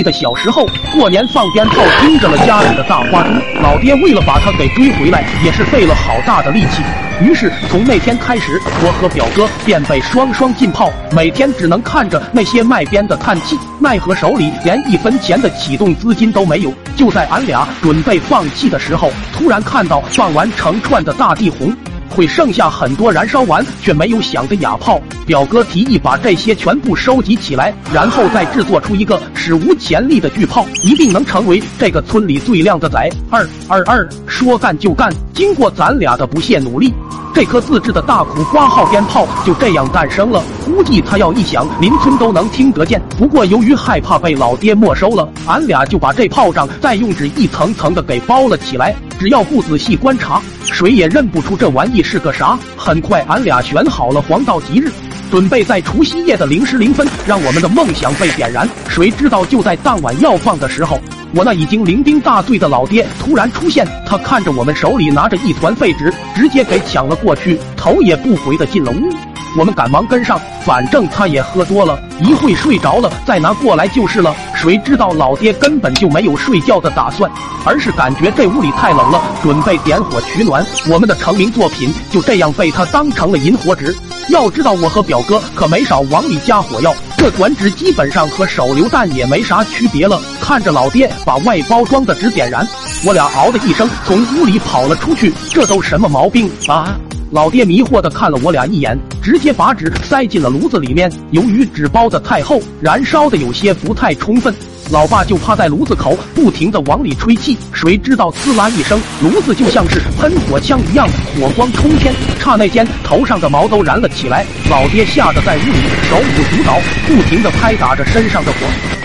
记得小时候过年放鞭炮，惊着了家里的大花猪。老爹为了把它给追回来，也是费了好大的力气。于是从那天开始，我和表哥便被双双禁炮，每天只能看着那些卖鞭的叹气，奈何手里连一分钱的启动资金都没有。就在俺俩准备放弃的时候，突然看到放完成串的大地红。会剩下很多燃烧完却没有响的哑炮。表哥提议把这些全部收集起来，然后再制作出一个史无前例的巨炮，一定能成为这个村里最靓的仔。二二二，说干就干！经过咱俩的不懈努力，这颗自制的大苦瓜号鞭炮就这样诞生了。估计它要一响，邻村都能听得见。不过由于害怕被老爹没收了，俺俩就把这炮仗再用纸一层层的给包了起来。只要不仔细观察，谁也认不出这玩意是个啥。很快，俺俩选好了黄道吉日，准备在除夕夜的零时零分让我们的梦想被点燃。谁知道就在当晚要放的时候，我那已经酩酊大醉的老爹突然出现。他看着我们手里拿着一团废纸，直接给抢了过去，头也不回的进了屋。我们赶忙跟上，反正他也喝多了，一会睡着了再拿过来就是了。谁知道老爹根本就没有睡觉的打算，而是感觉这屋里太冷了，准备点火取暖。我们的成名作品就这样被他当成了引火纸。要知道我和表哥可没少往里加火药，这短纸基本上和手榴弹也没啥区别了。看着老爹把外包装的纸点燃，我俩嗷的一声从屋里跑了出去。这都什么毛病啊！老爹迷惑的看了我俩一眼，直接把纸塞进了炉子里面。由于纸包的太厚，燃烧的有些不太充分，老爸就趴在炉子口不停的往里吹气。谁知道滋啦一声，炉子就像是喷火枪一样，火光冲天，刹那间头上的毛都燃了起来。老爹吓得在屋里手舞足蹈，不停的拍打着身上的火。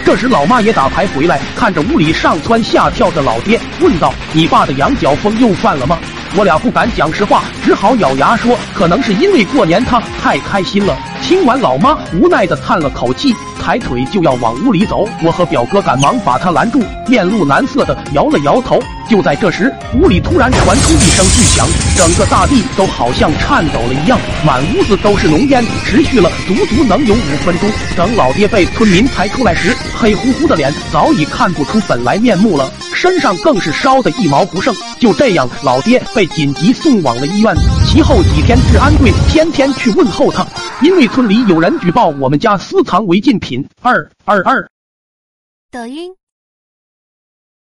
这时老妈也打牌回来，看着屋里上蹿下跳的老爹，问道：“你爸的羊角风又犯了吗？”我俩不敢讲实话，只好咬牙说：“可能是因为过年他太开心了。”听完，老妈无奈的叹了口气，抬腿就要往屋里走。我和表哥赶忙把他拦住，面露难色的摇了摇头。就在这时，屋里突然传出一声巨响，整个大地都好像颤抖了一样，满屋子都是浓烟，持续了足足能有五分钟。等老爹被村民抬出来时，黑乎乎的脸早已看不出本来面目了。身上更是烧得一毛不剩，就这样，老爹被紧急送往了医院。其后几天，治安队天天去问候他，因为村里有人举报我们家私藏违禁品。二二二，抖音。